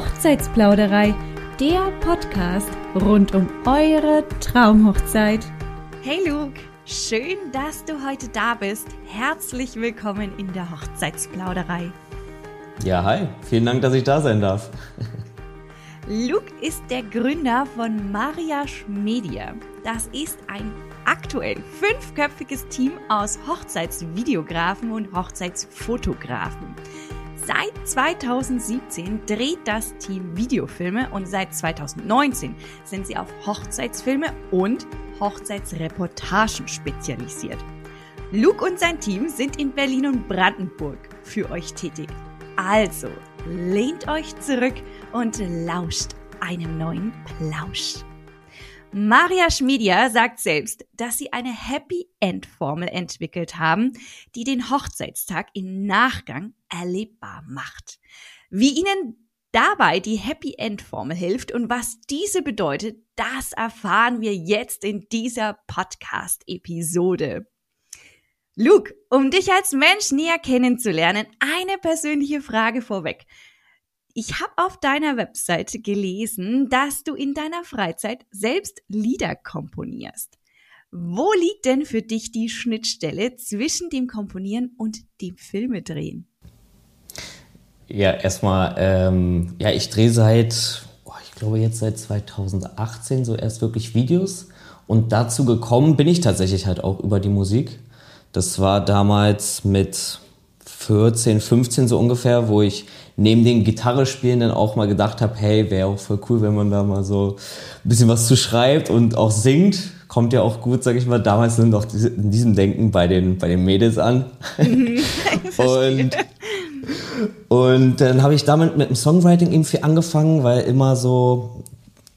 Hochzeitsplauderei, der Podcast rund um eure Traumhochzeit. Hey Luke, schön, dass du heute da bist. Herzlich willkommen in der Hochzeitsplauderei. Ja, hi, vielen Dank, dass ich da sein darf. Luke ist der Gründer von Mariage Media. Das ist ein aktuell fünfköpfiges Team aus Hochzeitsvideografen und Hochzeitsfotografen. Seit 2017 dreht das Team Videofilme und seit 2019 sind sie auf Hochzeitsfilme und Hochzeitsreportagen spezialisiert. Luke und sein Team sind in Berlin und Brandenburg für euch tätig. Also lehnt euch zurück und lauscht einem neuen Plausch. Maria Schmiedia sagt selbst, dass sie eine Happy End Formel entwickelt haben, die den Hochzeitstag im Nachgang erlebbar macht. Wie ihnen dabei die Happy End Formel hilft und was diese bedeutet, das erfahren wir jetzt in dieser Podcast Episode. Luke, um dich als Mensch näher kennenzulernen, eine persönliche Frage vorweg. Ich habe auf deiner Webseite gelesen, dass du in deiner Freizeit selbst Lieder komponierst. Wo liegt denn für dich die Schnittstelle zwischen dem Komponieren und dem Filmedrehen? Ja, erstmal, ähm, ja, ich drehe seit, oh, ich glaube jetzt seit 2018 so erst wirklich Videos. Und dazu gekommen bin ich tatsächlich halt auch über die Musik. Das war damals mit 14, 15 so ungefähr, wo ich neben den Gitarre spielen dann auch mal gedacht habe, hey, wäre auch voll cool, wenn man da mal so ein bisschen was zu schreibt und auch singt. Kommt ja auch gut, sag ich mal, damals sind auch in diesem Denken bei den, bei den Mädels an. und, und dann habe ich damit mit dem Songwriting irgendwie angefangen, weil immer so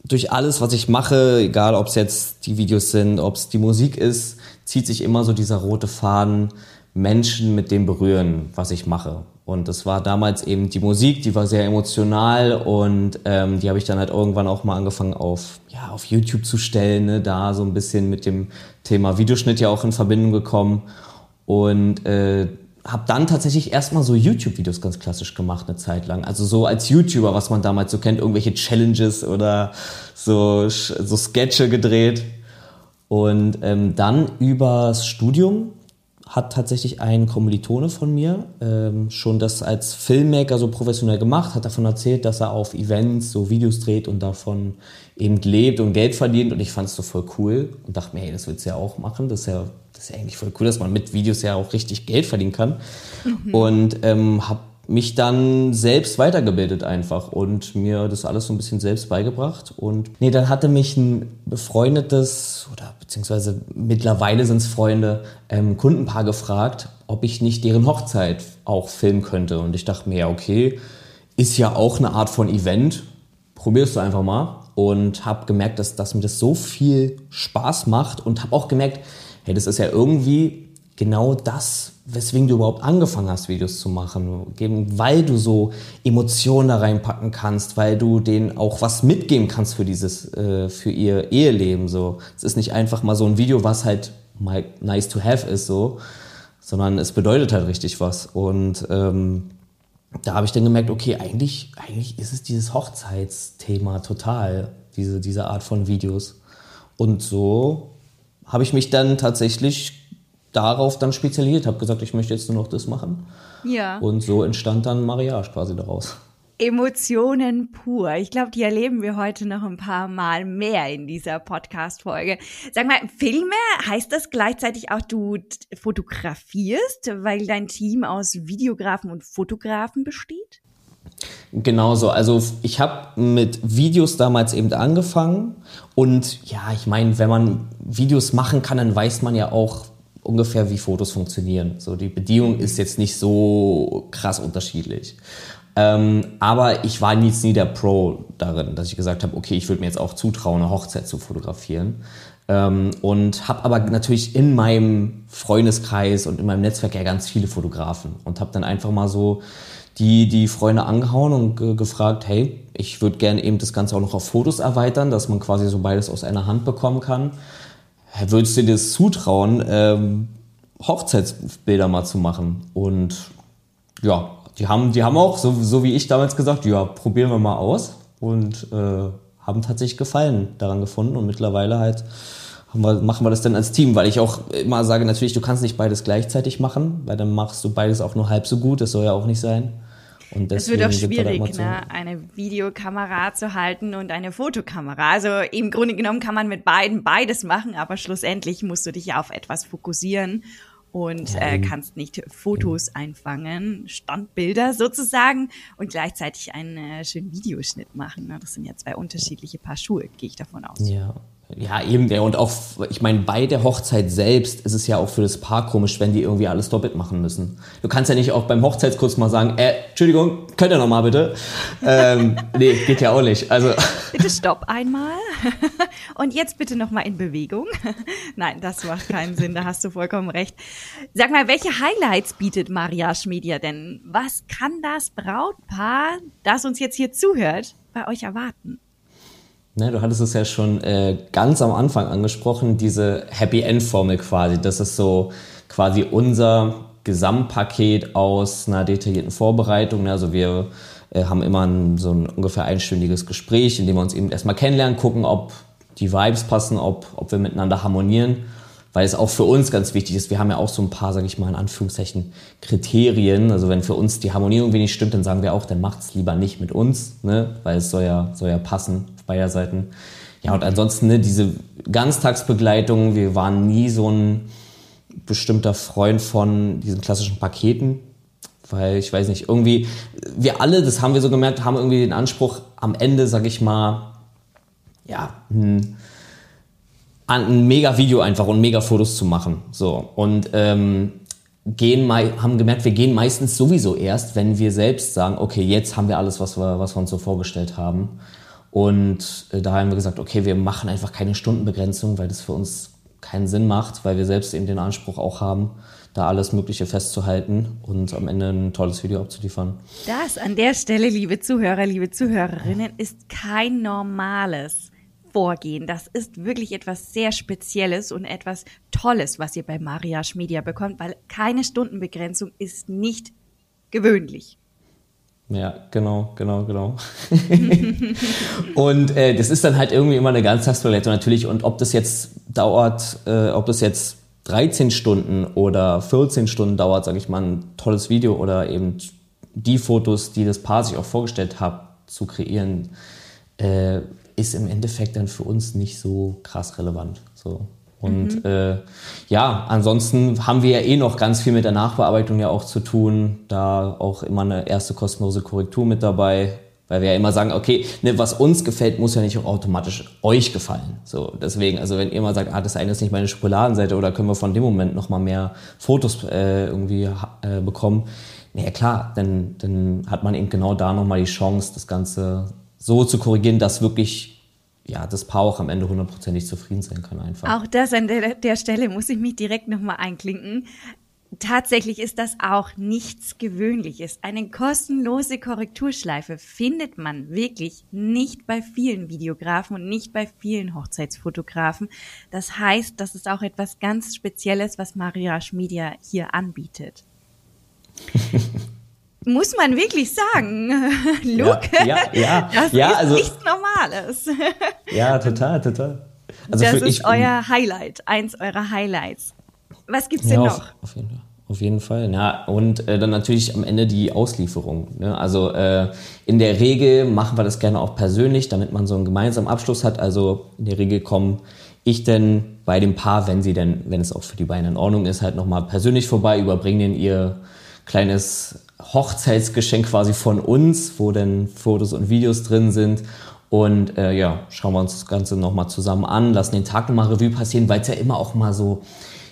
durch alles, was ich mache, egal ob es jetzt die Videos sind, ob es die Musik ist, zieht sich immer so dieser rote Faden Menschen mit dem berühren, was ich mache. Und das war damals eben die Musik, die war sehr emotional und ähm, die habe ich dann halt irgendwann auch mal angefangen auf, ja, auf YouTube zu stellen, ne? da so ein bisschen mit dem Thema Videoschnitt ja auch in Verbindung gekommen und äh, habe dann tatsächlich erstmal so YouTube-Videos ganz klassisch gemacht eine Zeit lang. Also so als YouTuber, was man damals so kennt, irgendwelche Challenges oder so, so Sketche gedreht. Und ähm, dann übers Studium hat tatsächlich ein Kommilitone von mir ähm, schon das als Filmmaker so professionell gemacht, hat davon erzählt, dass er auf Events so Videos dreht und davon eben lebt und Geld verdient. Und ich fand es so voll cool und dachte mir, hey, das willst du ja auch machen, das ist ja, das ist ja eigentlich voll cool, dass man mit Videos ja auch richtig Geld verdienen kann. Mhm. und ähm, habe mich dann selbst weitergebildet einfach und mir das alles so ein bisschen selbst beigebracht. Und nee, dann hatte mich ein befreundetes oder beziehungsweise mittlerweile sind es Freunde, ähm, Kundenpaar gefragt, ob ich nicht deren Hochzeit auch filmen könnte. Und ich dachte mir, ja, okay, ist ja auch eine Art von Event, probierst du einfach mal. Und habe gemerkt, dass, dass mir das so viel Spaß macht und habe auch gemerkt, hey, das ist ja irgendwie genau das, weswegen du überhaupt angefangen hast, Videos zu machen. Weil du so Emotionen da reinpacken kannst, weil du denen auch was mitgeben kannst für dieses, äh, für ihr Eheleben. So, es ist nicht einfach mal so ein Video, was halt mal nice to have ist, so, sondern es bedeutet halt richtig was. Und ähm, da habe ich dann gemerkt, okay, eigentlich, eigentlich ist es dieses Hochzeitsthema total, diese, diese Art von Videos. Und so habe ich mich dann tatsächlich darauf dann spezialisiert, habe gesagt, ich möchte jetzt nur noch das machen. Ja. Und so entstand dann Mariage quasi daraus. Emotionen pur. Ich glaube, die erleben wir heute noch ein paar Mal mehr in dieser Podcast-Folge. Sag mal, Filme, heißt das gleichzeitig auch, du fotografierst, weil dein Team aus Videografen und Fotografen besteht? Genauso. Also ich habe mit Videos damals eben angefangen und ja, ich meine, wenn man Videos machen kann, dann weiß man ja auch, ungefähr wie Fotos funktionieren. So, die Bedienung ist jetzt nicht so krass unterschiedlich. Ähm, aber ich war nie, nie der Pro darin, dass ich gesagt habe, okay, ich würde mir jetzt auch zutrauen, eine Hochzeit zu fotografieren. Ähm, und habe aber natürlich in meinem Freundeskreis und in meinem Netzwerk ja ganz viele Fotografen und habe dann einfach mal so die, die Freunde angehauen und ge gefragt, hey, ich würde gerne eben das Ganze auch noch auf Fotos erweitern, dass man quasi so beides aus einer Hand bekommen kann würdest du dir das zutrauen, ähm, Hochzeitsbilder mal zu machen? Und ja, die haben, die haben auch, so, so wie ich damals gesagt, ja, probieren wir mal aus und äh, haben tatsächlich Gefallen daran gefunden und mittlerweile halt wir, machen wir das dann als Team, weil ich auch immer sage, natürlich, du kannst nicht beides gleichzeitig machen, weil dann machst du beides auch nur halb so gut, das soll ja auch nicht sein. Und es wird auch schwierig, ne, eine Videokamera zu halten und eine Fotokamera. Also im Grunde genommen kann man mit beiden beides machen, aber schlussendlich musst du dich auf etwas fokussieren und äh, kannst nicht Fotos einfangen, Standbilder sozusagen und gleichzeitig einen äh, schönen Videoschnitt machen. Ne? Das sind ja zwei unterschiedliche Paar Schuhe, gehe ich davon aus. Ja, ja, eben, der und auch, ich meine, bei der Hochzeit selbst ist es ja auch für das Paar komisch, wenn die irgendwie alles doppelt machen müssen. Du kannst ja nicht auch beim Hochzeitskurs mal sagen, äh, Entschuldigung, könnt ihr nochmal bitte? ähm, nee, geht ja auch nicht. Also. Bitte stopp einmal. und jetzt bitte nochmal in Bewegung. Nein, das macht keinen Sinn, da hast du vollkommen recht. Sag mal, welche Highlights bietet Mariage Media denn? Was kann das Brautpaar, das uns jetzt hier zuhört, bei euch erwarten? Ne, du hattest es ja schon äh, ganz am Anfang angesprochen, diese Happy End Formel quasi. Das ist so quasi unser Gesamtpaket aus einer detaillierten Vorbereitung. Ne? Also wir äh, haben immer ein, so ein ungefähr einstündiges Gespräch, in dem wir uns eben erstmal kennenlernen, gucken, ob die Vibes passen, ob, ob wir miteinander harmonieren weil es auch für uns ganz wichtig ist. Wir haben ja auch so ein paar, sage ich mal in Anführungszeichen, Kriterien. Also wenn für uns die Harmonie irgendwie nicht stimmt, dann sagen wir auch, dann macht's lieber nicht mit uns, ne? weil es soll ja, soll ja passen auf beider Seiten. Ja, und ansonsten ne, diese Ganztagsbegleitung, wir waren nie so ein bestimmter Freund von diesen klassischen Paketen, weil ich weiß nicht, irgendwie, wir alle, das haben wir so gemerkt, haben irgendwie den Anspruch, am Ende, sag ich mal, ja, hm, ein mega Video einfach und mega Fotos zu machen. So und ähm, gehen haben gemerkt, wir gehen meistens sowieso erst, wenn wir selbst sagen, okay, jetzt haben wir alles, was wir, was wir uns so vorgestellt haben. Und äh, da haben wir gesagt, okay, wir machen einfach keine Stundenbegrenzung, weil das für uns keinen Sinn macht, weil wir selbst eben den Anspruch auch haben, da alles Mögliche festzuhalten und am Ende ein tolles Video abzuliefern. Das an der Stelle, liebe Zuhörer, liebe Zuhörerinnen, ist kein normales Vorgehen. Das ist wirklich etwas sehr Spezielles und etwas Tolles, was ihr bei Mariage Media bekommt, weil keine Stundenbegrenzung ist nicht gewöhnlich. Ja, genau, genau, genau. und äh, das ist dann halt irgendwie immer eine Ganztagsbegleitung natürlich. Und ob das jetzt dauert, äh, ob das jetzt 13 Stunden oder 14 Stunden dauert, sage ich mal, ein tolles Video oder eben die Fotos, die das Paar sich auch vorgestellt hat, zu kreieren, äh, ist im Endeffekt dann für uns nicht so krass relevant. So. Und mhm. äh, ja, ansonsten haben wir ja eh noch ganz viel mit der Nachbearbeitung ja auch zu tun. Da auch immer eine erste kostenlose Korrektur mit dabei. Weil wir ja immer sagen, okay, ne, was uns gefällt, muss ja nicht auch automatisch euch gefallen. So, deswegen, also wenn ihr mal sagt, ah, das eine ist nicht meine Schokoladenseite oder können wir von dem Moment nochmal mehr Fotos äh, irgendwie äh, bekommen, naja klar, dann, dann hat man eben genau da nochmal die Chance, das Ganze so zu korrigieren, dass wirklich ja, das Paar auch am Ende hundertprozentig zufrieden sein kann einfach. Auch das an der, der Stelle muss ich mich direkt nochmal einklinken. Tatsächlich ist das auch nichts Gewöhnliches. Eine kostenlose Korrekturschleife findet man wirklich nicht bei vielen Videografen und nicht bei vielen Hochzeitsfotografen. Das heißt, das ist auch etwas ganz Spezielles, was Mariage Media hier anbietet. muss man wirklich sagen, Luke, ja, ja, ja, das ja, ist also, nichts Normales. Ja, total, total. Also das ist ich, euer Highlight, eins eurer Highlights. Was gibt's ja, denn noch? Auf, auf, jeden Fall. Auf jeden Fall, ja. Und äh, dann natürlich am Ende die Auslieferung. Ne? Also äh, in der Regel machen wir das gerne auch persönlich, damit man so einen gemeinsamen Abschluss hat. Also in der Regel komme ich denn bei dem Paar, wenn sie denn, wenn es auch für die beiden in Ordnung ist, halt nochmal persönlich vorbei, überbringen ihr kleines Hochzeitsgeschenk quasi von uns, wo dann Fotos und Videos drin sind. Und äh, ja, schauen wir uns das Ganze nochmal zusammen an, lassen den Tag nochmal Revue passieren, weil es ja immer auch mal so,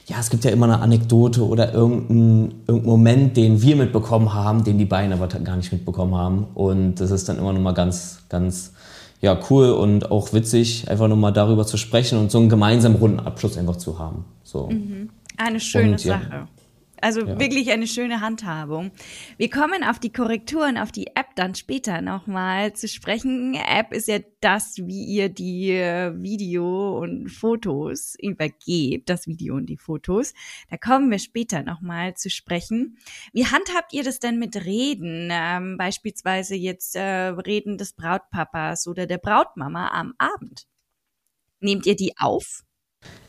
ja, es gibt ja immer eine Anekdote oder irgendeinen irgendein Moment, den wir mitbekommen haben, den die beiden aber gar nicht mitbekommen haben. Und das ist dann immer nochmal ganz, ganz ja, cool und auch witzig, einfach nochmal darüber zu sprechen und so einen gemeinsamen runden Abschluss einfach zu haben. So. Mhm. Eine schöne und, Sache. Also Ja. wirklich eine schöne Handhabung. Wir kommen auf die Korrekturen, auf die App dann später nochmal zu sprechen. App ist ja das, wie ihr die äh, Video und Fotos übergebt, das Video und die Fotos. Da kommen wir später nochmal zu sprechen. Wie handhabt ihr das denn mit Reden? Ähm, beispielsweise jetzt äh, Reden des Brautpapas oder der Brautmama am Abend. Nehmt ihr die auf?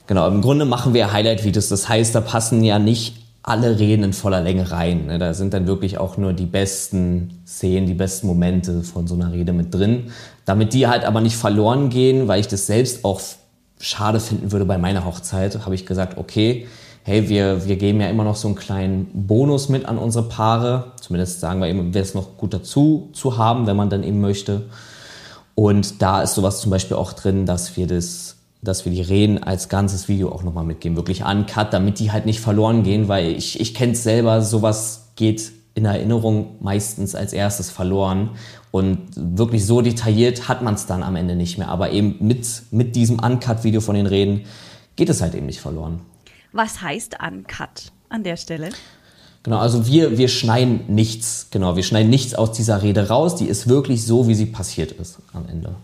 Genau, im Grunde machen wir Highlight-Videos. Das heißt, da passen ja nicht alle Reden in voller Länge rein. ne? Da sind dann wirklich auch nur die besten Szenen, die besten Momente von so einer Rede mit drin. Damit die halt aber nicht verloren gehen, weil ich das selbst auch schade finden würde bei meiner Hochzeit, habe ich gesagt, okay, hey, wir, wir geben ja immer noch so einen kleinen Bonus mit an unsere Paare. Zumindest sagen wir eben, wäre es noch gut dazu zu haben, wenn man dann eben möchte. Und da ist sowas zum Beispiel auch drin, dass wir das, dass wir die Reden als ganzes Video auch nochmal mitgeben, wirklich uncut, damit die halt nicht verloren gehen, weil ich, ich kenne es selber, sowas geht in Erinnerung meistens als erstes verloren. Und wirklich so detailliert hat man es dann am Ende nicht mehr. Aber eben mit, mit diesem Uncut-Video von den Reden geht es halt eben nicht verloren. Was heißt Uncut an der Stelle? Genau, also wir, wir schneiden nichts, genau, wir schneiden nichts aus dieser Rede raus, die ist wirklich so, wie sie passiert ist am Ende.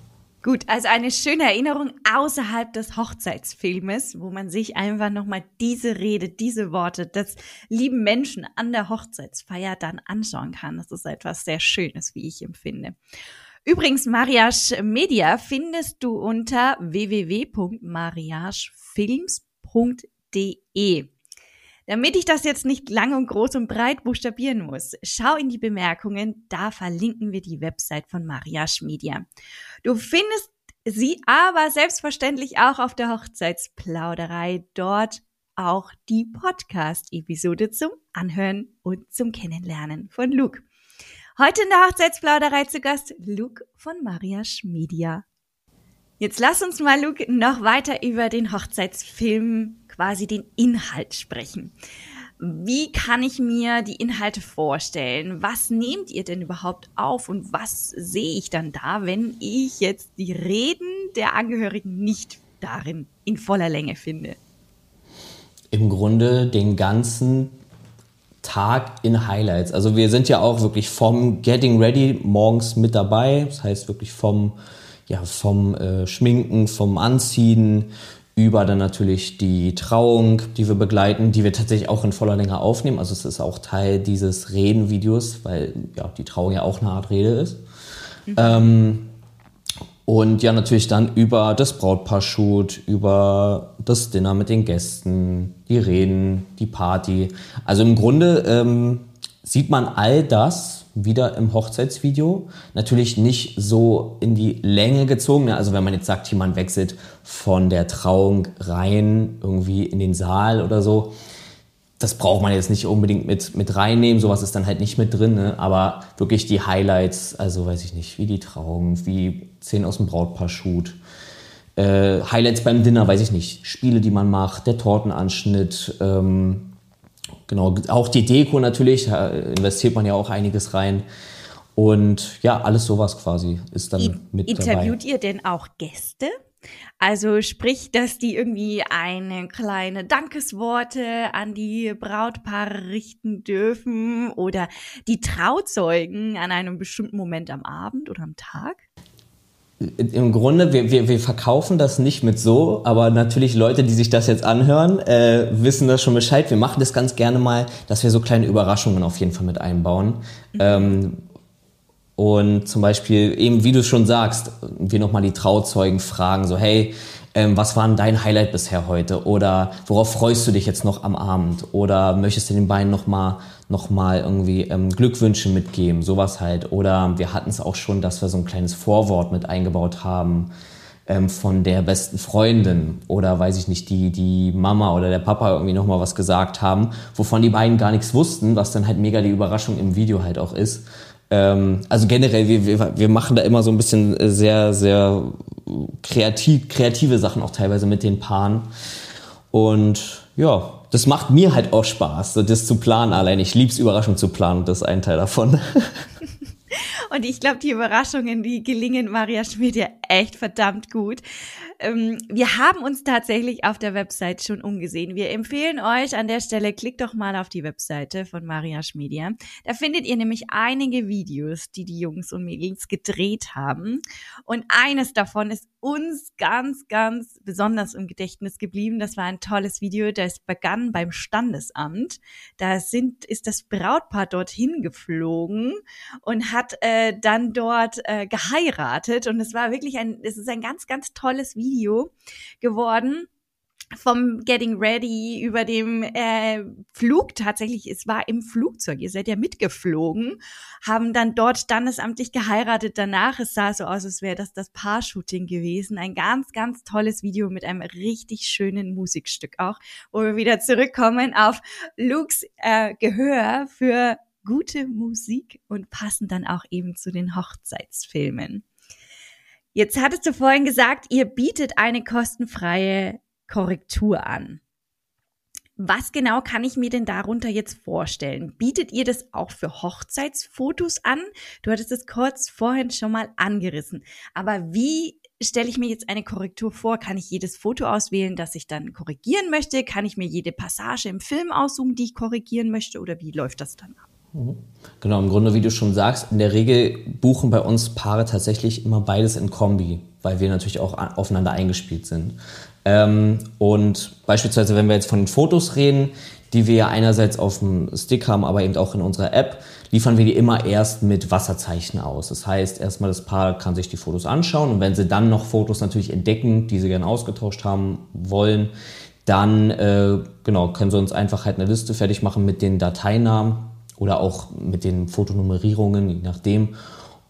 Gut, also eine schöne Erinnerung außerhalb des Hochzeitsfilmes, wo man sich einfach nochmal diese Rede, diese Worte des lieben Menschen an der Hochzeitsfeier dann anschauen kann. Das ist etwas sehr Schönes, wie ich empfinde. Übrigens, Mariage Media findest du unter www.mariagefilms.de. Damit ich das jetzt nicht lang und groß und breit buchstabieren muss, schau in die Bemerkungen, da verlinken wir die Website von Mariage Media. Du findest sie aber selbstverständlich auch auf der Hochzeitsplauderei, dort auch die Podcast-Episode zum Anhören und zum Kennenlernen von Luke. Heute in der Hochzeitsplauderei zu Gast Luke von Mariage Media. Jetzt lass uns mal, Luke, noch weiter über den Hochzeitsfilm, quasi den Inhalt sprechen. Wie kann ich mir die Inhalte vorstellen? Was nehmt ihr denn überhaupt auf und was sehe ich dann da, wenn ich jetzt die Reden der Angehörigen nicht darin in voller Länge finde? Im Grunde den ganzen Tag in Highlights. Also wir sind ja auch wirklich vom Getting Ready morgens mit dabei. Das heißt wirklich vom, ja, vom äh, Schminken, vom Anziehen über dann natürlich die Trauung, die wir begleiten, die wir tatsächlich auch in voller Länge aufnehmen. Also es ist auch Teil dieses Redenvideos, weil ja die Trauung ja auch eine Art Rede ist. Ähm, und ja, natürlich dann über das Brautpaar-Shoot, über das Dinner mit den Gästen, die Reden, die Party. Also im Grunde ähm, sieht man all das wieder im Hochzeitsvideo. Natürlich nicht so in die Länge gezogen. ne? Also wenn man jetzt sagt, jemand wechselt von der Trauung rein irgendwie in den Saal oder so, das braucht man jetzt nicht unbedingt mit, mit reinnehmen, sowas ist dann halt nicht mit drin, ne? aber wirklich die Highlights, also weiß ich nicht, wie die Trauung, wie Szenen aus dem Brautpaar-Shoot, äh, Highlights beim Dinner, weiß ich nicht, Spiele, die man macht, der Tortenanschnitt, ähm, genau, auch die Deko natürlich, da investiert man ja auch einiges rein und ja, alles sowas quasi ist dann I- mit Interviewt dabei. ihr denn auch Gäste? Also sprich, dass die irgendwie eine kleine Dankesworte an die Brautpaare richten dürfen oder die Trauzeugen an einem bestimmten Moment am Abend oder am Tag? Im Grunde, wir, wir, wir verkaufen das nicht mit so, aber natürlich Leute, die sich das jetzt anhören, äh, wissen das schon Bescheid. Wir machen das ganz gerne mal, dass wir so kleine Überraschungen auf jeden Fall mit einbauen. Ähm, und zum Beispiel, eben wie du schon sagst, wir nochmal die Trauzeugen fragen, so hey, ähm, was war denn dein Highlight bisher heute? Oder worauf freust du dich jetzt noch am Abend? Oder möchtest du den beiden nochmal noch mal irgendwie ähm, Glückwünsche mitgeben? Sowas halt. Oder wir hatten es auch schon, dass wir so ein kleines Vorwort mit eingebaut haben ähm, von der besten Freundin oder weiß ich nicht, die, die Mama oder der Papa irgendwie nochmal was gesagt haben, wovon die beiden gar nichts wussten, was dann halt mega die Überraschung im Video halt auch ist. Ähm, also generell, wir, wir, wir machen da immer so ein bisschen äh, sehr, sehr kreativ, kreative Sachen auch teilweise mit den Paaren. Und ja, das macht mir halt auch Spaß, das zu planen allein. Ich lieb's Überraschung zu planen, das ist ein Teil davon. Und ich glaube, die Überraschungen, die gelingen Maria Schmidt ja echt verdammt gut. Ähm, wir haben uns tatsächlich auf der Website schon umgesehen. Wir empfehlen euch an der Stelle, klickt doch mal auf die Webseite von Mariasch Media. Da findet ihr nämlich einige Videos, die die Jungs und Mädels gedreht haben. Und eines davon ist uns ganz, ganz besonders im Gedächtnis geblieben. Das war ein tolles Video, das begann beim Standesamt. Da sind, ist das Brautpaar dorthin geflogen und hat äh, dann dort äh, geheiratet. Und es war wirklich ein, es ist ein ganz, ganz tolles Video geworden vom Getting Ready über dem äh, Flug tatsächlich, es war im Flugzeug, ihr seid ja mitgeflogen, haben dann dort standesamtlich geheiratet danach. Es sah so aus, als wäre das das Paar-Shooting gewesen. Ein ganz, ganz tolles Video mit einem richtig schönen Musikstück auch, wo wir wieder zurückkommen auf Lukes äh, Gehör für gute Musik und passen dann auch eben zu den Hochzeitsfilmen. Jetzt hattest du vorhin gesagt, ihr bietet eine kostenfreie Korrektur an. Was genau kann ich mir denn darunter jetzt vorstellen? Bietet ihr das auch für Hochzeitsfotos an? Du hattest es kurz vorhin schon mal angerissen. Aber wie stelle ich mir jetzt eine Korrektur vor? Kann ich jedes Foto auswählen, das ich dann korrigieren möchte? Kann ich mir jede Passage im Film aussuchen, die ich korrigieren möchte? Oder wie läuft das dann ab? Mhm. Genau, im Grunde, wie du schon sagst, in der Regel buchen bei uns Paare tatsächlich immer beides in Kombi, weil wir natürlich auch aufeinander eingespielt sind. Ähm, und beispielsweise, wenn wir jetzt von den Fotos reden, die wir ja einerseits auf dem Stick haben, aber eben auch in unserer App, liefern wir die immer erst mit Wasserzeichen aus. Das heißt, erstmal das Paar kann sich die Fotos anschauen und wenn sie dann noch Fotos natürlich entdecken, die sie gerne ausgetauscht haben wollen, dann äh, genau, können sie uns einfach halt eine Liste fertig machen mit den Dateinamen oder auch mit den Fotonummerierungen, je nachdem.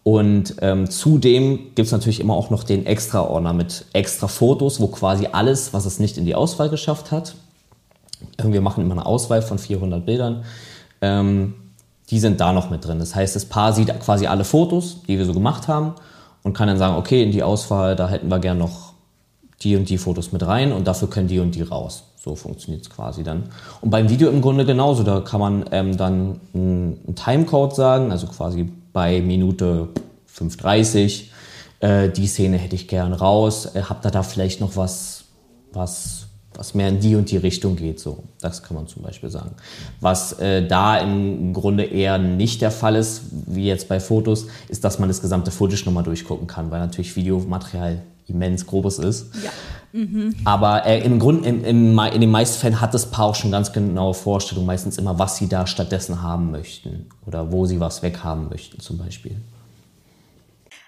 Und ähm, zudem gibt es natürlich immer auch noch den Extra-Ordner mit extra Fotos, wo quasi alles, was es nicht in die Auswahl geschafft hat, wir machen immer eine Auswahl von 400 Bildern, ähm, die sind da noch mit drin. Das heißt, das Paar sieht quasi alle Fotos, die wir so gemacht haben und kann dann sagen, okay, in die Auswahl, da hätten wir gern noch die und die Fotos mit rein und dafür können die und die raus. So funktioniert es quasi dann. Und beim Video im Grunde genauso. Da kann man ähm, dann einen Timecode sagen, also quasi bei Minute 5.30 äh, die Szene hätte ich gern raus. Äh, habt ihr da vielleicht noch was, was, was mehr in die und die Richtung geht? So, das kann man zum Beispiel sagen. Was äh, da im Grunde eher nicht der Fall ist, wie jetzt bei Fotos, ist, dass man das gesamte Footage nochmal durchgucken kann, weil natürlich Videomaterial immens grobes ist. Ja. Mhm. Aber äh, im Grunde, im, im, in den meisten Fällen hat das Paar auch schon ganz genaue Vorstellungen, meistens immer, was sie da stattdessen haben möchten oder wo sie was weghaben möchten zum Beispiel.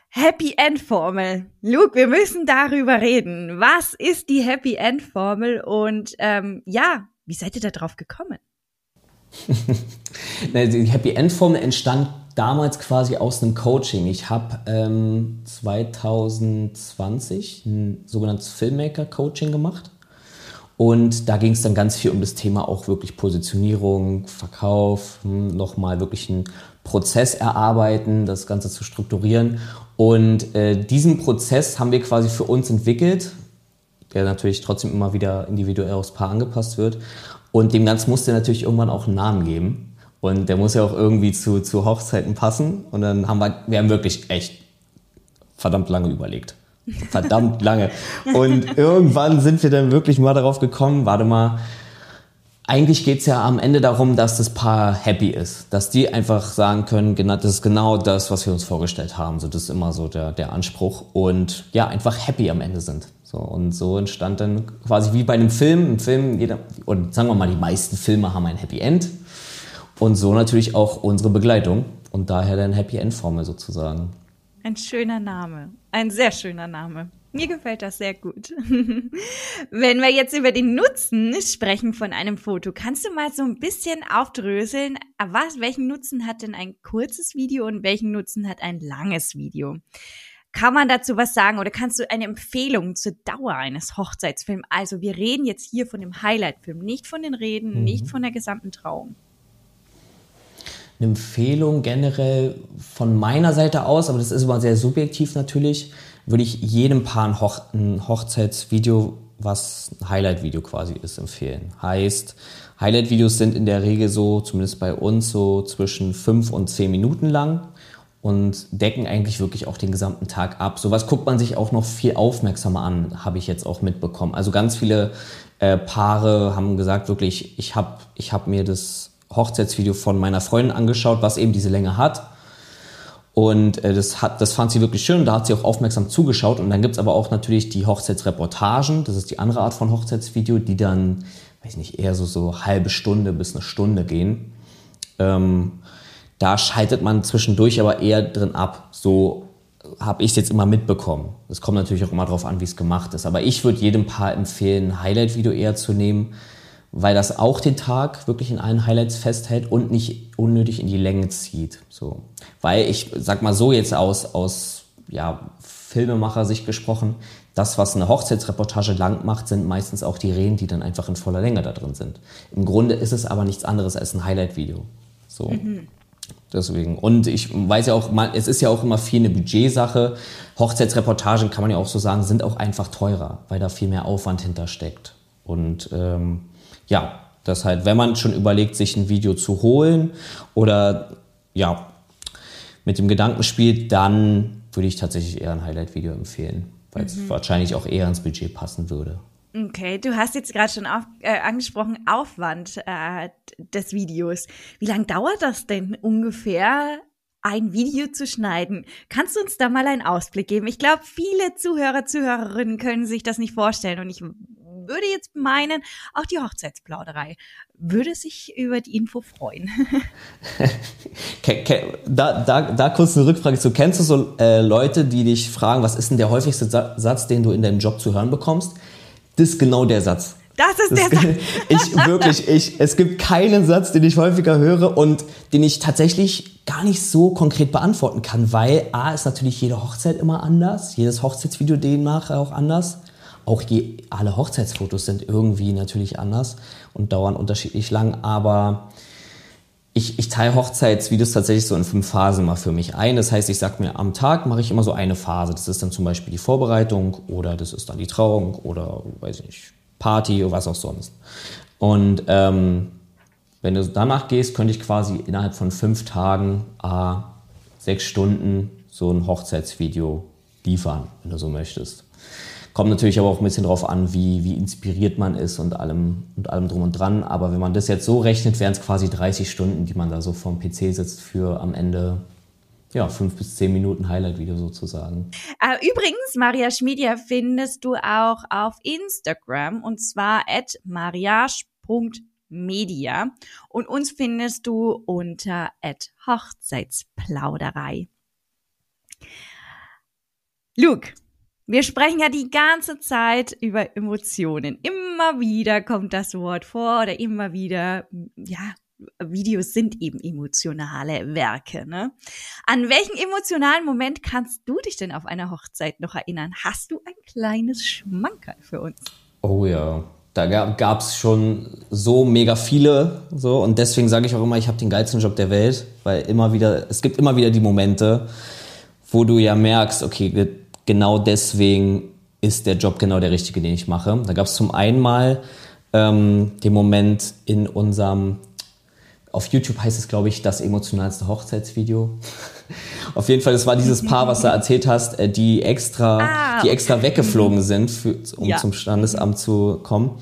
Happy End Formel. Luke, wir müssen darüber reden. Was ist die Happy End Formel und ähm, ja, wie seid ihr da drauf gekommen? die Happy End Formel entstand damals quasi aus einem Coaching. Ich habe ähm, 2020 ein sogenanntes Filmmaker-Coaching gemacht. Und da ging es dann ganz viel um das Thema auch wirklich Positionierung, Verkauf, hm, nochmal wirklich einen Prozess erarbeiten, das Ganze zu strukturieren. Und äh, diesen Prozess haben wir quasi für uns entwickelt, der natürlich trotzdem immer wieder individuell aufs Paar angepasst wird. Und dem Ganzen musste natürlich irgendwann auch einen Namen geben. Und der muss ja auch irgendwie zu, zu Hochzeiten passen. Und dann haben wir, wir haben wirklich echt verdammt lange überlegt. Verdammt lange. Und irgendwann sind wir dann wirklich mal darauf gekommen, warte mal, eigentlich geht's ja am Ende darum, dass das Paar happy ist. Dass die einfach sagen können, das ist genau das, was wir uns vorgestellt haben. So, das ist immer so der, der Anspruch. Und ja, einfach happy am Ende sind. So, und so entstand dann quasi wie bei einem Film. Ein Film, jeder, und sagen wir mal, die meisten Filme haben ein Happy End. Und so natürlich auch unsere Begleitung und daher dann Happy End Formel sozusagen. Ein schöner Name. Ein sehr schöner Name. Mir gefällt das sehr gut. Wenn wir jetzt über den Nutzen sprechen von einem Foto, kannst du mal so ein bisschen aufdröseln, was, welchen Nutzen hat denn ein kurzes Video und welchen Nutzen hat ein langes Video? Kann man dazu was sagen oder kannst du eine Empfehlung zur Dauer eines Hochzeitsfilms? Also wir reden jetzt hier von dem Highlight-Film, nicht von den Reden, mhm. nicht von der gesamten Trauung eine Empfehlung generell von meiner Seite aus, aber das ist immer sehr subjektiv natürlich, würde ich jedem Paar ein, Hoch ein Hochzeitsvideo, was ein Highlight-Video quasi ist, empfehlen. Heißt, Highlight-Videos sind in der Regel so, zumindest bei uns, so zwischen fünf und zehn Minuten lang und decken eigentlich wirklich auch den gesamten Tag ab. Sowas guckt man sich auch noch viel aufmerksamer an, habe ich jetzt auch mitbekommen. Also ganz viele äh, Paare haben gesagt, wirklich, ich habe ich hab mir das Hochzeitsvideo von meiner Freundin angeschaut, was eben diese Länge hat. Und äh, das, hat, das fand sie wirklich schön und da hat sie auch aufmerksam zugeschaut. Und dann gibt's aber auch natürlich die Hochzeitsreportagen, das ist die andere Art von Hochzeitsvideo, die dann, weiß nicht, eher so, so halbe Stunde bis eine Stunde gehen. Ähm, da schaltet man zwischendurch aber eher drin ab. So habe ich es jetzt immer mitbekommen. Es kommt natürlich auch immer darauf an, wie es gemacht ist. Aber ich würde jedem Paar empfehlen, ein Highlight-Video eher zu nehmen, weil das auch den Tag wirklich in allen Highlights festhält und nicht unnötig in die Länge zieht. So. Weil ich sag mal so jetzt aus, aus ja, Filmemacher-Sicht gesprochen, das, was eine Hochzeitsreportage lang macht, sind meistens auch die Reden, die dann einfach in voller Länge da drin sind. Im Grunde ist es aber nichts anderes als ein Highlight-Video. So. Mhm. Deswegen. Und ich weiß ja auch, es ist ja auch immer viel eine Budgetsache. Hochzeitsreportagen kann man ja auch so sagen, sind auch einfach teurer, weil da viel mehr Aufwand hintersteckt. Und ähm, ja, das halt, wenn man schon überlegt, sich ein Video zu holen oder ja, mit dem Gedanken spielt, dann würde ich tatsächlich eher ein Highlight-Video empfehlen, weil es mhm. wahrscheinlich auch eher ins Budget passen würde. Okay, du hast jetzt gerade schon auf, äh, angesprochen Aufwand äh, des Videos. Wie lange dauert das denn ungefähr, ein Video zu schneiden? Kannst du uns da mal einen Ausblick geben? Ich glaube, viele Zuhörer, Zuhörerinnen können sich das nicht vorstellen und ich würde jetzt meinen, auch die Hochzeitsplauderei würde sich über die Info freuen. da, da, da kurz eine Rückfrage zu. Kennst du so äh, Leute, die dich fragen, was ist denn der häufigste Satz, den du in deinem Job zu hören bekommst? Das ist genau der Satz. Das ist das der Satz. Ich wirklich, ich, es gibt keinen Satz, den ich häufiger höre und den ich tatsächlich gar nicht so konkret beantworten kann, weil A ist natürlich jede Hochzeit immer anders, jedes Hochzeitsvideo demnach auch anders. Auch je, alle Hochzeitsfotos sind irgendwie natürlich anders und dauern unterschiedlich lang, aber ich, ich teile Hochzeitsvideos tatsächlich so in fünf Phasen mal für mich ein. Das heißt, ich sage mir, am Tag mache ich immer so eine Phase. Das ist dann zum Beispiel die Vorbereitung oder das ist dann die Trauung oder, weiß ich nicht, Party oder was auch sonst. Und ähm, wenn du danach gehst, könnte ich quasi innerhalb von fünf Tagen, äh, sechs Stunden so ein Hochzeitsvideo liefern, wenn du so möchtest. Kommt natürlich aber auch ein bisschen drauf an, wie, wie inspiriert man ist und allem, und allem drum und dran. Aber wenn man das jetzt so rechnet, wären es quasi 30 Stunden, die man da so vorm PC sitzt für am Ende ja, fünf bis zehn Minuten Highlight-Video sozusagen. Äh, übrigens, Maria Schmedia findest du auch auf Instagram und zwar at mariage.media und uns findest du unter at Hochzeitsplauderei. Luke, wir sprechen ja die ganze Zeit über Emotionen. Immer wieder kommt das Wort vor oder immer wieder, ja, Videos sind eben emotionale Werke. Ne? An welchen emotionalen Moment kannst du dich denn auf einer Hochzeit noch erinnern? Hast du ein kleines Schmankerl für uns? Oh ja, da gab es schon so mega viele so und deswegen sage ich auch immer, ich habe den geilsten Job der Welt, weil immer wieder, es gibt immer wieder die Momente, wo du ja merkst, okay, genau deswegen ist der Job genau der richtige, den ich mache. Da gab es zum einen mal ähm, den Moment in unserem, auf YouTube heißt es, glaube ich, das emotionalste Hochzeitsvideo. auf jeden Fall, es war dieses Paar, was du erzählt hast, äh, die extra, ah, die extra weggeflogen sind, für, um ja. zum Standesamt zu kommen.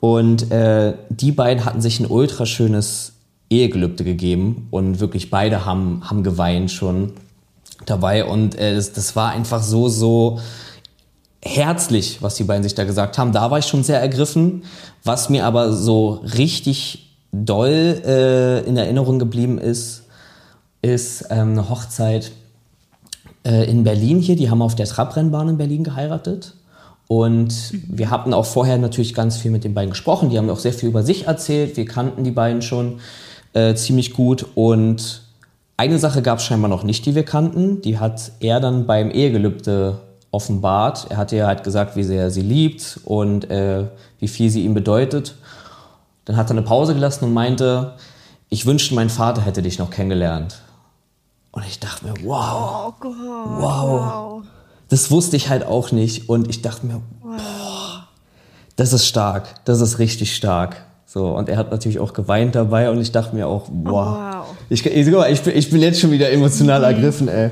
Und äh, die beiden hatten sich ein ultra schönes Ehegelübde gegeben und wirklich beide haben, haben geweint schon dabei und äh, das, das war einfach so, so herzlich, was die beiden sich da gesagt haben. Da war ich schon sehr ergriffen. Was mir aber so richtig doll äh, in Erinnerung geblieben ist, ist ähm, eine Hochzeit äh, in Berlin hier. Die haben auf der Trabrennbahn in Berlin geheiratet. Und wir hatten auch vorher natürlich ganz viel mit den beiden gesprochen. Die haben auch sehr viel über sich erzählt. Wir kannten die beiden schon äh, ziemlich gut. Und eine Sache gab es scheinbar noch nicht, die wir kannten. Die hat er dann beim Ehegelübde offenbart. Er hatte ja halt gesagt, wie sehr er sie liebt und äh, wie viel sie ihm bedeutet. Dann hat er eine Pause gelassen und meinte, ich wünschte, mein Vater hätte dich noch kennengelernt. Und ich dachte mir, wow, oh Gott, wow, wow, das wusste ich halt auch nicht. Und ich dachte mir, wow. boah, das ist stark, das ist richtig stark. So, und er hat natürlich auch geweint dabei und ich dachte mir auch, wow. Oh, wow Ich, ich, ich, bin, ich bin jetzt schon wieder emotional mhm. ergriffen, ey.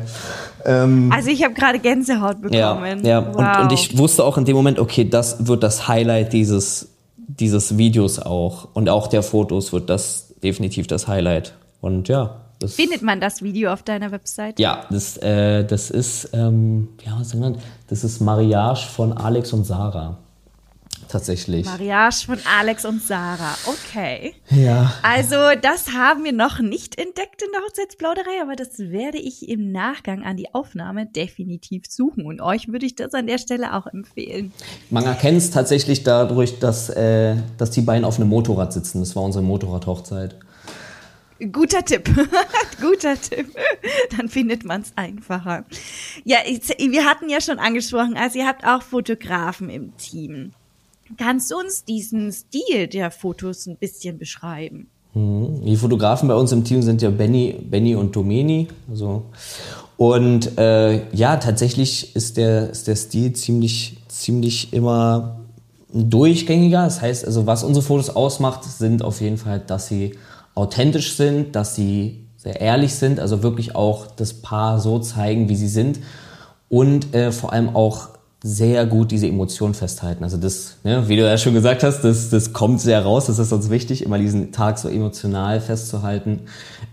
Ähm, also ich habe gerade Gänsehaut bekommen. Ja, ja. Wow. Und, und ich wusste auch in dem Moment, okay, das wird das Highlight dieses, dieses Videos auch. Und auch der Fotos wird das definitiv das Highlight. Und ja. Das, Findet man das Video auf deiner Website? Ja, das, äh, das ist, ähm, ja, was genannt? Das ist Mariage von Alex und Sarah tatsächlich. Mariage von Alex und Sarah. Okay. Ja. Also, das haben wir noch nicht entdeckt in der Hochzeitsplauderei, aber das werde ich im Nachgang an die Aufnahme definitiv suchen. Und euch würde ich das an der Stelle auch empfehlen. Man erkennt es tatsächlich dadurch, dass, äh, dass die beiden auf einem Motorrad sitzen. Das war unsere Motorradhochzeit. Guter Tipp. Guter Tipp. Dann findet man es einfacher. Ja, wir hatten ja schon angesprochen, also ihr habt auch Fotografen im Team. Kannst du uns diesen Stil der Fotos ein bisschen beschreiben? Mhm. Die Fotografen bei uns im Team sind ja Benny, Benny und Domeni. Also, und äh, ja, tatsächlich ist der, ist der Stil ziemlich, ziemlich immer durchgängiger. Das heißt, also was unsere Fotos ausmacht, sind auf jeden Fall, dass sie authentisch sind, dass sie sehr ehrlich sind, also wirklich auch das Paar so zeigen, wie sie sind und äh, vor allem auch sehr gut diese Emotionen festhalten. Also das, ne, wie du ja schon gesagt hast, das, das kommt sehr raus, das ist uns wichtig, immer diesen Tag so emotional festzuhalten.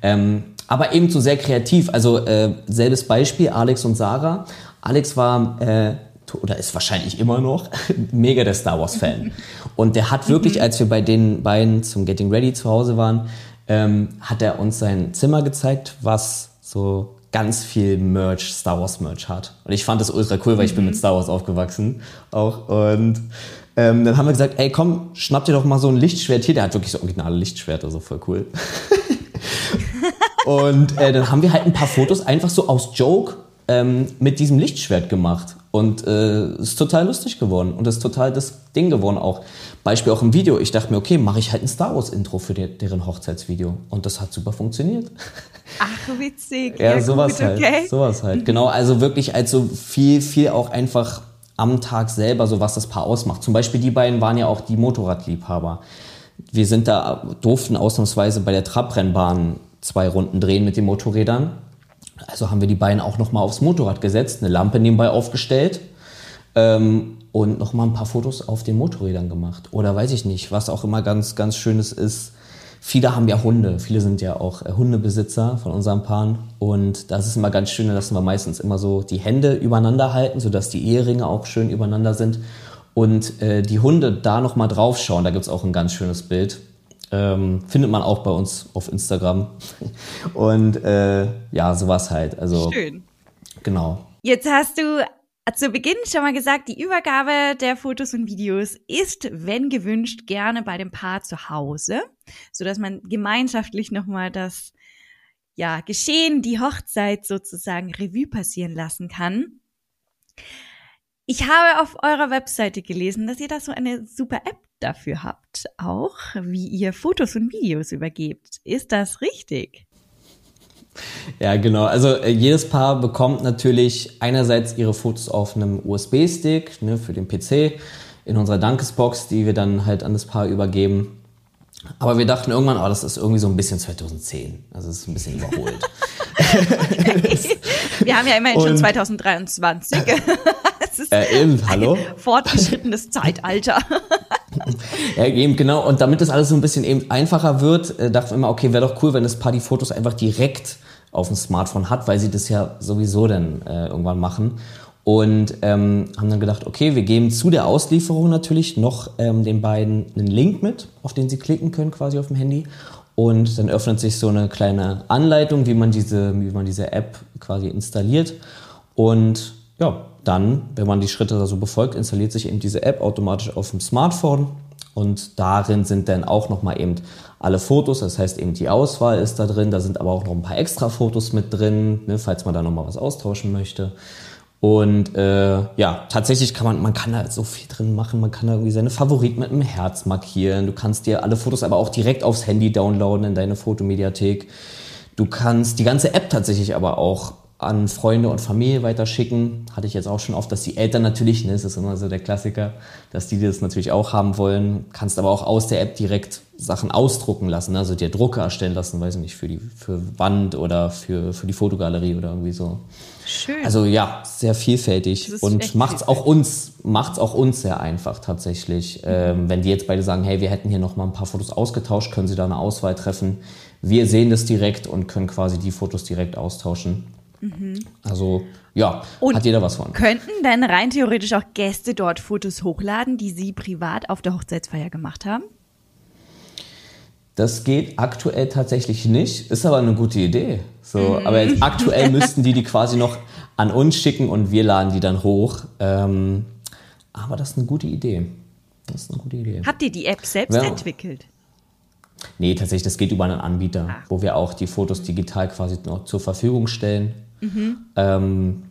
Ähm, aber eben so sehr kreativ. Also äh, selbes Beispiel, Alex und Sarah. Alex war äh, oder ist wahrscheinlich immer noch mega der Star Wars Fan. Und der hat wirklich, mhm. als wir bei den beiden zum Getting Ready zu Hause waren, ähm, hat er uns sein Zimmer gezeigt, was so ganz viel Merch, Star Wars Merch hat. Und ich fand das ultra cool, weil ich bin mit mhm. Star Wars aufgewachsen auch. Und ähm, dann haben wir gesagt, ey komm, schnapp dir doch mal so ein Lichtschwert hier. Der hat wirklich so originale Lichtschwerter, also voll cool. und äh, dann haben wir halt ein paar Fotos einfach so aus Joke ähm, mit diesem Lichtschwert gemacht. Und äh, ist total lustig geworden und ist total das Ding geworden auch. Beispiel auch im Video. Ich dachte mir, okay, mache ich halt ein Star Wars Intro für die, deren Hochzeitsvideo. Und das hat super funktioniert. Ach, witzig. ja, ja, sowas gut, halt. Okay. Sowas halt. Genau, also wirklich als so viel, viel auch einfach am Tag selber, so was das Paar ausmacht. Zum Beispiel die beiden waren ja auch die Motorradliebhaber. Wir sind da, durften ausnahmsweise bei der Trabrennbahn zwei Runden drehen mit den Motorrädern. Also haben wir die beiden auch nochmal aufs Motorrad gesetzt, eine Lampe nebenbei aufgestellt ähm, und nochmal ein paar Fotos auf den Motorrädern gemacht. Oder weiß ich nicht, was auch immer ganz, ganz Schönes ist. Viele haben ja Hunde, viele sind ja auch äh, Hundebesitzer von unseren Paaren. Und das ist immer ganz schön, da lassen wir meistens immer so die Hände übereinander halten, sodass die Eheringe auch schön übereinander sind. Und äh, die Hunde da nochmal draufschauen, da gibt's auch ein ganz schönes Bild. Ähm, findet man auch bei uns auf Instagram. Und äh, ja, sowas halt. Also, Schön. Genau. Jetzt hast du zu Beginn schon mal gesagt, die Übergabe der Fotos und Videos ist, wenn gewünscht, gerne bei dem Paar zu Hause, so dass man gemeinschaftlich nochmal das ja, Geschehen, die Hochzeit sozusagen Revue passieren lassen kann. Ich habe auf eurer Webseite gelesen, dass ihr da so eine super App dafür habt, auch wie ihr Fotos und Videos übergebt. Ist das richtig? Ja, genau. Also äh, jedes Paar bekommt natürlich einerseits ihre Fotos auf einem USB-Stick ne, für den PC in unserer Dankesbox, die wir dann halt an das Paar übergeben. Aber wir dachten irgendwann, oh, das ist irgendwie so ein bisschen 2010. Also es ist ein bisschen überholt. wir haben ja immerhin schon 2023. äh, eben, hallo? fortgeschrittenes Zeitalter. ja, eben, genau. Und damit das alles so ein bisschen eben einfacher wird, äh, dachten wir immer, okay, wäre doch cool, wenn das Paar die Fotos einfach direkt auf dem Smartphone hat, weil sie das ja sowieso dann äh, irgendwann machen. Und ähm, haben dann gedacht, okay, wir geben zu der Auslieferung natürlich noch ähm, den beiden einen Link mit, auf den sie klicken können quasi auf dem Handy. Und dann öffnet sich so eine kleine Anleitung, wie man diese, wie man diese App quasi installiert. Und ja, dann, wenn man die Schritte da so befolgt, installiert sich eben diese App automatisch auf dem Smartphone und darin sind dann auch nochmal eben alle Fotos, das heißt eben die Auswahl ist da drin, da sind aber auch noch ein paar extra Fotos mit drin, ne, falls man da nochmal was austauschen möchte. Und äh, ja, tatsächlich kann man, man kann da so viel drin machen. Man kann da irgendwie seine Favoriten mit einem Herz markieren. Du kannst dir alle Fotos aber auch direkt aufs Handy downloaden in deine Fotomediathek. Du kannst die ganze App tatsächlich aber auch an Freunde und Familie weiterschicken. Hatte ich jetzt auch schon oft, dass die Eltern natürlich, ne, das ist immer so der Klassiker, dass die das natürlich auch haben wollen. Kannst aber auch aus der App direkt Sachen ausdrucken lassen, also dir Drucke erstellen lassen, weiß ich nicht, für die für Wand oder für, für die Fotogalerie oder irgendwie so. Schön. Also ja, sehr vielfältig und macht's auch uns macht's auch uns sehr einfach tatsächlich. Ähm, wenn die jetzt beide sagen, hey, wir hätten hier noch mal ein paar Fotos ausgetauscht, können Sie da eine Auswahl treffen. Wir sehen das direkt und können quasi die Fotos direkt austauschen. Mhm. Also ja, und hat jeder was von. Könnten denn rein theoretisch auch Gäste dort Fotos hochladen, die sie privat auf der Hochzeitsfeier gemacht haben? Das geht aktuell tatsächlich nicht, ist aber eine gute Idee. So, mhm. aber aktuell müssten die die quasi noch an uns schicken und wir laden die dann hoch. Ähm, aber das ist eine gute Idee. Das ist eine gute Idee. Habt ihr die App selbst ja. entwickelt? Nee, tatsächlich, das geht über einen Anbieter, ah. wo wir auch die Fotos digital quasi noch zur Verfügung stellen. Mhm. Ähm,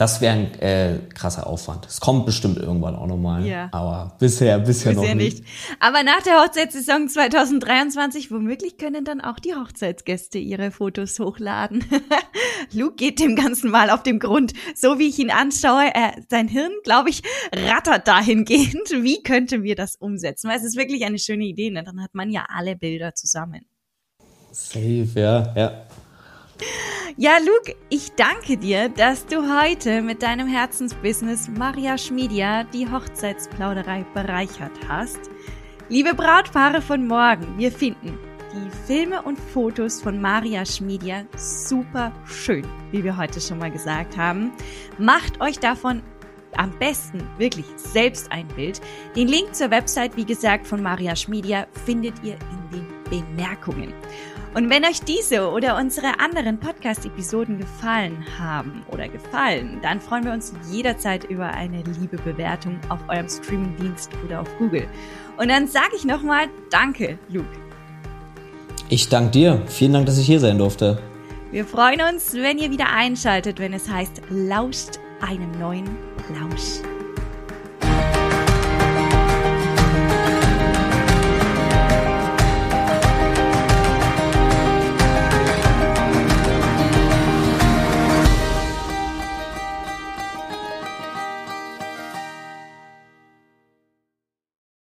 das wäre ein äh, krasser Aufwand. Es kommt bestimmt irgendwann auch nochmal. Ja. Aber bisher, bisher, bisher noch nicht. nicht. Aber nach der Hochzeitssaison 2023 womöglich können dann auch die Hochzeitsgäste ihre Fotos hochladen. Luke geht dem Ganzen mal auf den Grund. So wie ich ihn anschaue, äh, sein Hirn, glaube ich, rattert dahingehend. Wie könnten wir das umsetzen? Weil es ist wirklich eine schöne Idee. Ne? Dann hat man ja alle Bilder zusammen. Safe, ja, ja. Ja, Luke, ich danke dir, dass du heute mit deinem Herzensbusiness Maria Schmedia die Hochzeitsplauderei bereichert hast. Liebe Brautpaare von morgen, wir finden die Filme und Fotos von Maria Schmedia super schön, wie wir heute schon mal gesagt haben. Macht euch davon am besten wirklich selbst ein Bild. Den Link zur Website, wie gesagt, von Maria Schmedia findet ihr in den Bemerkungen. Und wenn euch diese oder unsere anderen Podcast-Episoden gefallen haben oder gefallen, dann freuen wir uns jederzeit über eine liebe Bewertung auf eurem Streamingdienst oder auf Google. Und dann sage ich nochmal Danke, Luke. Ich danke dir. Vielen Dank, dass ich hier sein durfte. Wir freuen uns, wenn ihr wieder einschaltet, wenn es heißt, lauscht einen neuen Plausch.